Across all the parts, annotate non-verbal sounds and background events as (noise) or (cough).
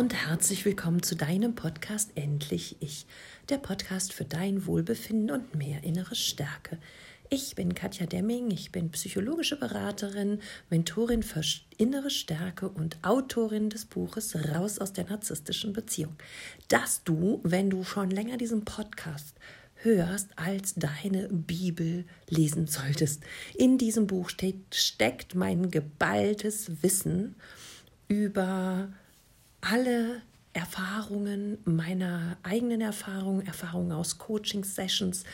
und herzlich willkommen zu deinem Podcast Endlich Ich, der Podcast für dein Wohlbefinden und mehr innere Stärke. Ich bin Katja Demming, ich bin psychologische Beraterin, Mentorin für innere Stärke und Autorin des Buches Raus aus der narzisstischen Beziehung. Dass du, wenn du schon länger diesen Podcast hörst, als deine Bibel lesen solltest. In diesem Buch steht, steckt mein geballtes Wissen über alle Erfahrungen, meiner eigenen Erfahrungen, Erfahrungen aus Coaching-Sessions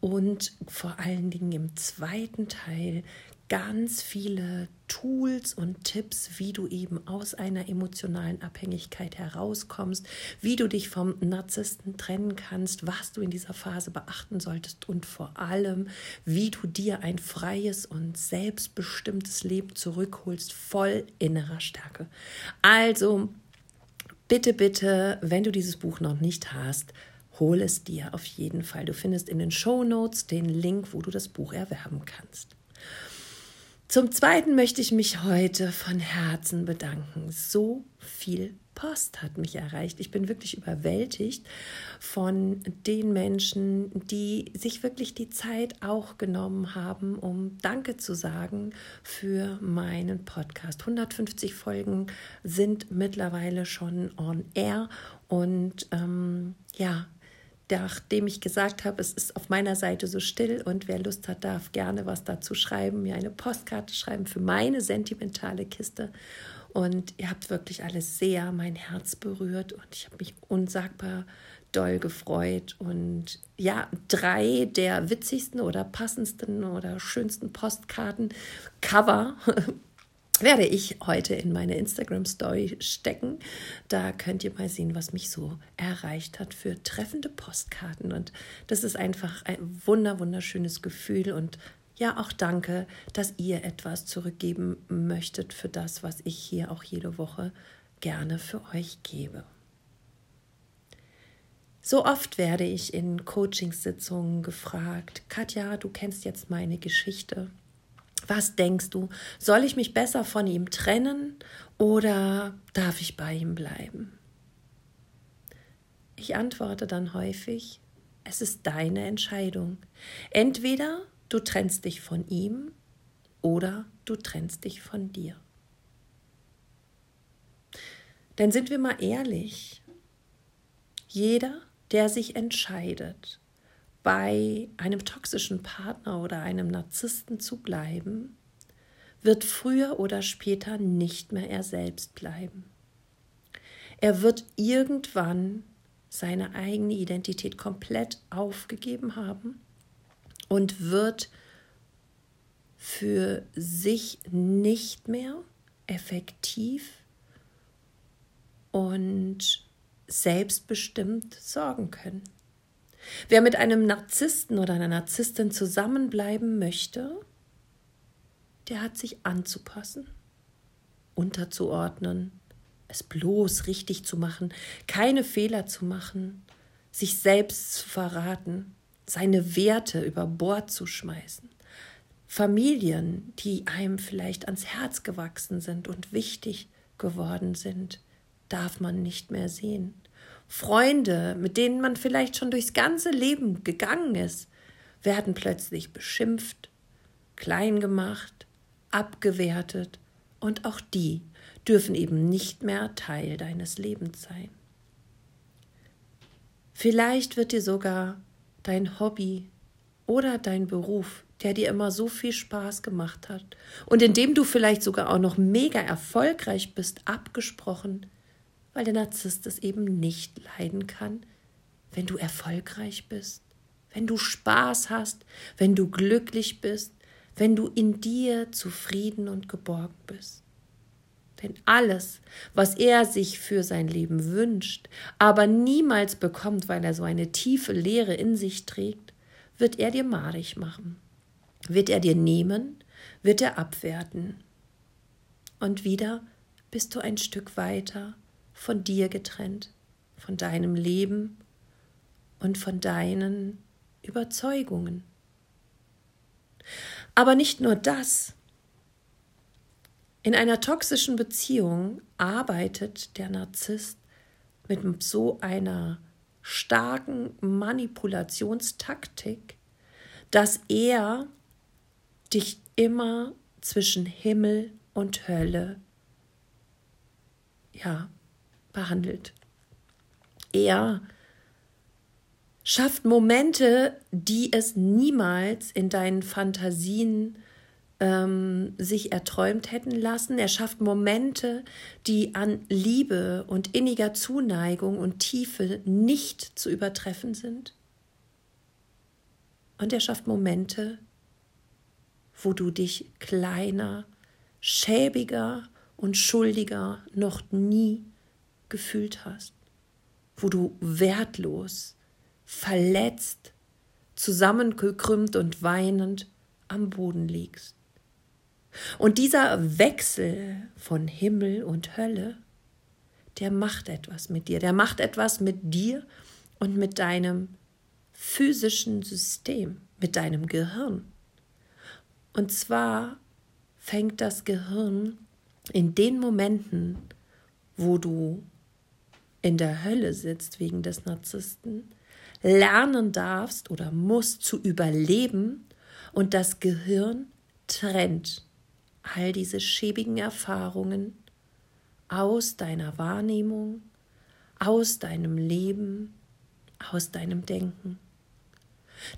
und vor allen Dingen im zweiten Teil ganz viele Tools und Tipps, wie du eben aus einer emotionalen Abhängigkeit herauskommst, wie du dich vom Narzissten trennen kannst, was du in dieser Phase beachten solltest und vor allem, wie du dir ein freies und selbstbestimmtes Leben zurückholst, voll innerer Stärke. Also bitte, bitte, wenn du dieses Buch noch nicht hast, hol es dir auf jeden Fall. Du findest in den Show Notes den Link, wo du das Buch erwerben kannst. Zum Zweiten möchte ich mich heute von Herzen bedanken. So viel Post hat mich erreicht. Ich bin wirklich überwältigt von den Menschen, die sich wirklich die Zeit auch genommen haben, um Danke zu sagen für meinen Podcast. 150 Folgen sind mittlerweile schon on air und ähm, ja, nachdem ich gesagt habe, es ist auf meiner Seite so still und wer Lust hat, darf gerne was dazu schreiben, mir eine Postkarte schreiben für meine sentimentale Kiste. Und ihr habt wirklich alles sehr mein Herz berührt und ich habe mich unsagbar doll gefreut. Und ja, drei der witzigsten oder passendsten oder schönsten Postkarten Cover (laughs) werde ich heute in meine Instagram-Story stecken. Da könnt ihr mal sehen, was mich so erreicht hat für treffende Postkarten. Und das ist einfach ein wunder, wunderschönes Gefühl. Und ja, auch danke, dass ihr etwas zurückgeben möchtet für das, was ich hier auch jede Woche gerne für euch gebe. So oft werde ich in Coachingsitzungen gefragt, Katja, du kennst jetzt meine Geschichte. Was denkst du? Soll ich mich besser von ihm trennen oder darf ich bei ihm bleiben? Ich antworte dann häufig, es ist deine Entscheidung. Entweder du trennst dich von ihm oder du trennst dich von dir. Denn sind wir mal ehrlich, jeder, der sich entscheidet, bei einem toxischen Partner oder einem Narzissten zu bleiben, wird früher oder später nicht mehr er selbst bleiben. Er wird irgendwann seine eigene Identität komplett aufgegeben haben und wird für sich nicht mehr effektiv und selbstbestimmt sorgen können. Wer mit einem Narzissten oder einer Narzisstin zusammenbleiben möchte, der hat sich anzupassen, unterzuordnen, es bloß richtig zu machen, keine Fehler zu machen, sich selbst zu verraten, seine Werte über Bord zu schmeißen. Familien, die einem vielleicht ans Herz gewachsen sind und wichtig geworden sind, darf man nicht mehr sehen. Freunde, mit denen man vielleicht schon durchs ganze Leben gegangen ist, werden plötzlich beschimpft, klein gemacht, abgewertet und auch die dürfen eben nicht mehr Teil deines Lebens sein. Vielleicht wird dir sogar dein Hobby oder dein Beruf, der dir immer so viel Spaß gemacht hat und in dem du vielleicht sogar auch noch mega erfolgreich bist, abgesprochen, weil der Narzisst es eben nicht leiden kann, wenn du erfolgreich bist, wenn du Spaß hast, wenn du glücklich bist, wenn du in dir zufrieden und geborgen bist. Denn alles, was er sich für sein Leben wünscht, aber niemals bekommt, weil er so eine tiefe Leere in sich trägt, wird er dir madig machen. Wird er dir nehmen, wird er abwerten. Und wieder bist du ein Stück weiter von dir getrennt, von deinem Leben und von deinen Überzeugungen. Aber nicht nur das. In einer toxischen Beziehung arbeitet der Narzisst mit so einer starken Manipulationstaktik, dass er dich immer zwischen Himmel und Hölle ja behandelt. Er schafft Momente, die es niemals in deinen Fantasien ähm, sich erträumt hätten lassen. Er schafft Momente, die an Liebe und inniger Zuneigung und Tiefe nicht zu übertreffen sind. Und er schafft Momente, wo du dich kleiner, schäbiger und schuldiger noch nie gefühlt hast, wo du wertlos, verletzt, zusammengekrümmt und weinend am Boden liegst. Und dieser Wechsel von Himmel und Hölle, der macht etwas mit dir, der macht etwas mit dir und mit deinem physischen System, mit deinem Gehirn. Und zwar fängt das Gehirn in den Momenten, wo du in der Hölle sitzt wegen des Narzissten, lernen darfst oder musst zu überleben und das Gehirn trennt all diese schäbigen Erfahrungen aus deiner Wahrnehmung, aus deinem Leben, aus deinem Denken.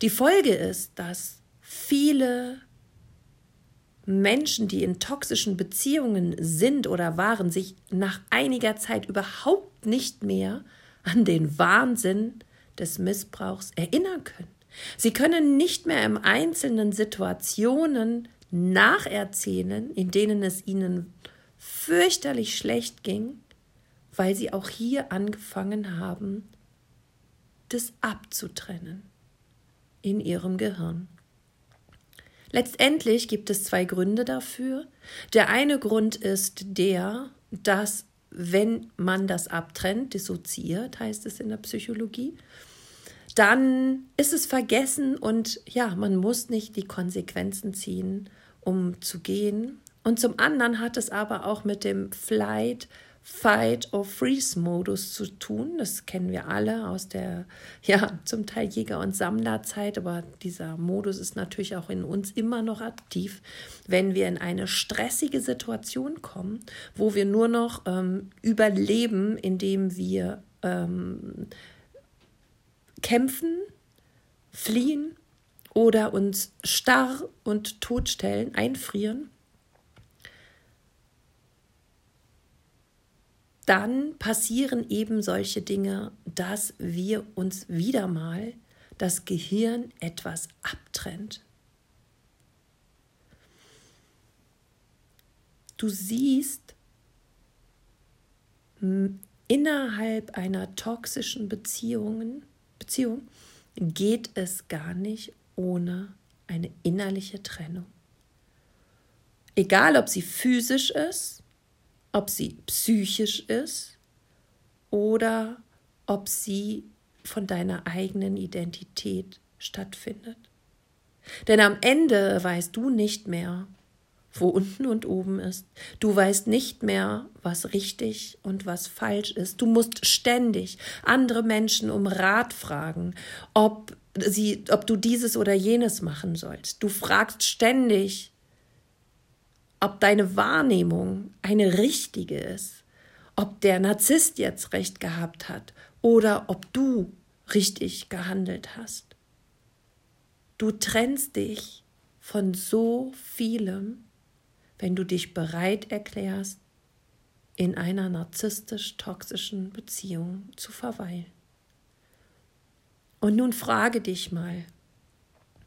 Die Folge ist, dass viele Menschen, die in toxischen Beziehungen sind oder waren, sich nach einiger Zeit überhaupt nicht mehr an den Wahnsinn des Missbrauchs erinnern können. Sie können nicht mehr in einzelnen Situationen nacherzählen, in denen es ihnen fürchterlich schlecht ging, weil sie auch hier angefangen haben, das abzutrennen in ihrem Gehirn. Letztendlich gibt es zwei Gründe dafür. Der eine Grund ist der, dass wenn man das abtrennt, dissoziiert, heißt es in der Psychologie, dann ist es vergessen und ja, man muss nicht die Konsequenzen ziehen um zu gehen. Und zum anderen hat es aber auch mit dem Flight, Fight or Freeze Modus zu tun. Das kennen wir alle aus der, (laughs) ja, zum Teil Jäger- und Sammlerzeit, aber dieser Modus ist natürlich auch in uns immer noch aktiv, wenn wir in eine stressige Situation kommen, wo wir nur noch ähm, überleben, indem wir ähm, kämpfen, fliehen oder uns starr und totstellen, einfrieren, dann passieren eben solche Dinge, dass wir uns wieder mal das Gehirn etwas abtrennt. Du siehst, innerhalb einer toxischen Beziehung, Beziehung geht es gar nicht ohne eine innerliche Trennung. Egal, ob sie physisch ist, ob sie psychisch ist oder ob sie von deiner eigenen Identität stattfindet. Denn am Ende weißt du nicht mehr, wo unten und oben ist. Du weißt nicht mehr, was richtig und was falsch ist. Du musst ständig andere Menschen um Rat fragen, ob sie, ob du dieses oder jenes machen sollst. Du fragst ständig, ob deine Wahrnehmung eine richtige ist, ob der Narzisst jetzt recht gehabt hat oder ob du richtig gehandelt hast. Du trennst dich von so vielem, wenn du dich bereit erklärst, in einer narzisstisch-toxischen Beziehung zu verweilen. Und nun frage dich mal,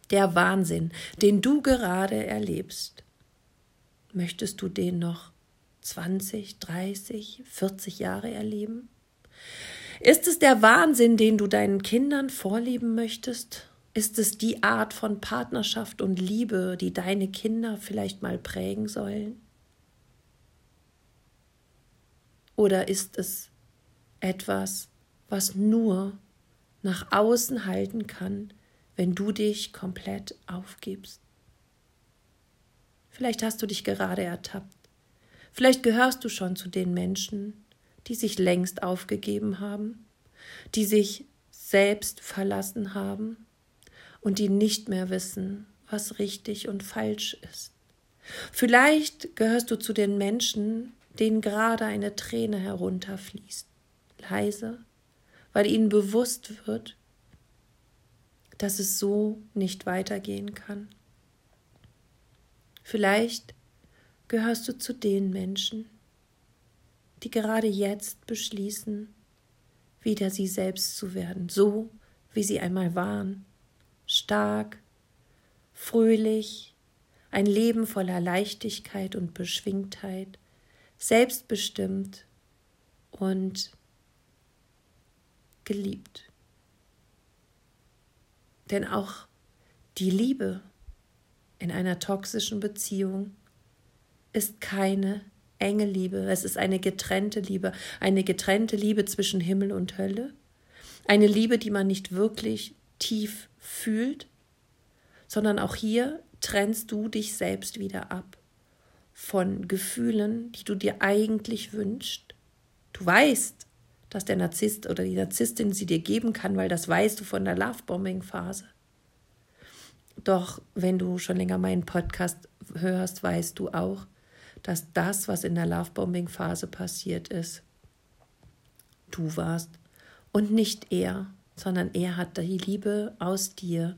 der Wahnsinn, den du gerade erlebst, möchtest du den noch 20, 30, 40 Jahre erleben? Ist es der Wahnsinn, den du deinen Kindern vorleben möchtest? Ist es die Art von Partnerschaft und Liebe, die deine Kinder vielleicht mal prägen sollen? Oder ist es etwas, was nur nach außen halten kann, wenn du dich komplett aufgibst. Vielleicht hast du dich gerade ertappt. Vielleicht gehörst du schon zu den Menschen, die sich längst aufgegeben haben, die sich selbst verlassen haben und die nicht mehr wissen, was richtig und falsch ist. Vielleicht gehörst du zu den Menschen, denen gerade eine Träne herunterfließt, leise, weil ihnen bewusst wird, dass es so nicht weitergehen kann. Vielleicht gehörst du zu den Menschen, die gerade jetzt beschließen, wieder sie selbst zu werden, so wie sie einmal waren, stark, fröhlich, ein Leben voller Leichtigkeit und Beschwingtheit, selbstbestimmt und geliebt. Denn auch die Liebe in einer toxischen Beziehung ist keine enge Liebe, es ist eine getrennte Liebe, eine getrennte Liebe zwischen Himmel und Hölle, eine Liebe, die man nicht wirklich tief fühlt, sondern auch hier trennst du dich selbst wieder ab von Gefühlen, die du dir eigentlich wünschst. Du weißt, dass der Narzisst oder die Narzisstin sie dir geben kann, weil das weißt du von der Lovebombing-Phase. Doch wenn du schon länger meinen Podcast hörst, weißt du auch, dass das, was in der Lovebombing-Phase passiert ist, du warst und nicht er, sondern er hat die Liebe aus dir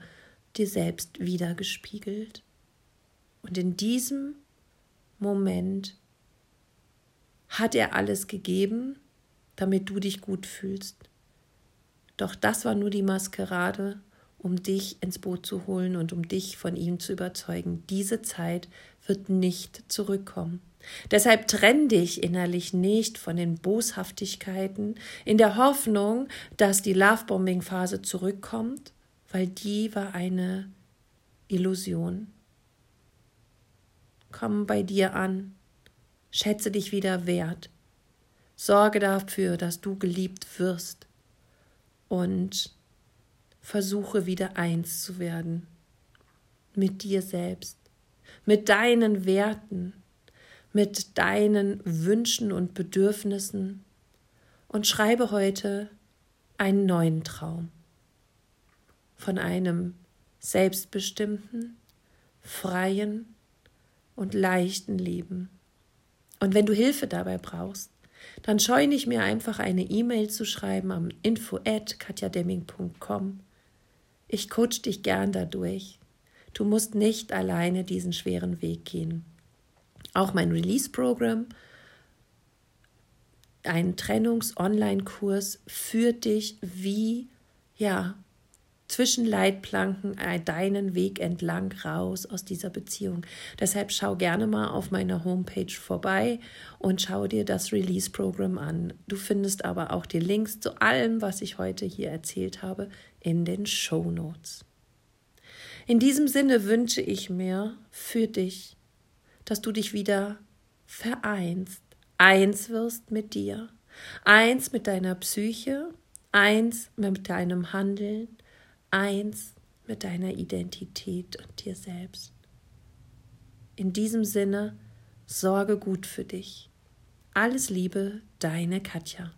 dir selbst wiedergespiegelt. Und in diesem Moment hat er alles gegeben, damit du dich gut fühlst. Doch das war nur die Maskerade, um dich ins Boot zu holen und um dich von ihm zu überzeugen. Diese Zeit wird nicht zurückkommen. Deshalb trenn dich innerlich nicht von den Boshaftigkeiten in der Hoffnung, dass die Lovebombing-Phase zurückkommt, weil die war eine Illusion. Komm bei dir an, schätze dich wieder wert, sorge dafür, dass du geliebt wirst und versuche wieder eins zu werden mit dir selbst, mit deinen Werten, mit deinen Wünschen und Bedürfnissen und schreibe heute einen neuen Traum von einem selbstbestimmten, freien und leichten Leben. Und wenn du Hilfe dabei brauchst, dann scheue nicht mir einfach eine E-Mail zu schreiben am info at katjademming.com ich coach dich gern dadurch. Du musst nicht alleine diesen schweren Weg gehen. Auch mein Release-Programm, ein Trennungs-Online-Kurs führt dich wie, ja, zwischen Leitplanken deinen Weg entlang raus aus dieser Beziehung. Deshalb schau gerne mal auf meiner Homepage vorbei und schau dir das Release-Programm an. Du findest aber auch die Links zu allem, was ich heute hier erzählt habe, in den Show Notes. In diesem Sinne wünsche ich mir für dich, dass du dich wieder vereinst, eins wirst mit dir, eins mit deiner Psyche, eins mit deinem Handeln, eins mit deiner Identität und dir selbst. In diesem Sinne, sorge gut für dich. Alles Liebe, deine Katja.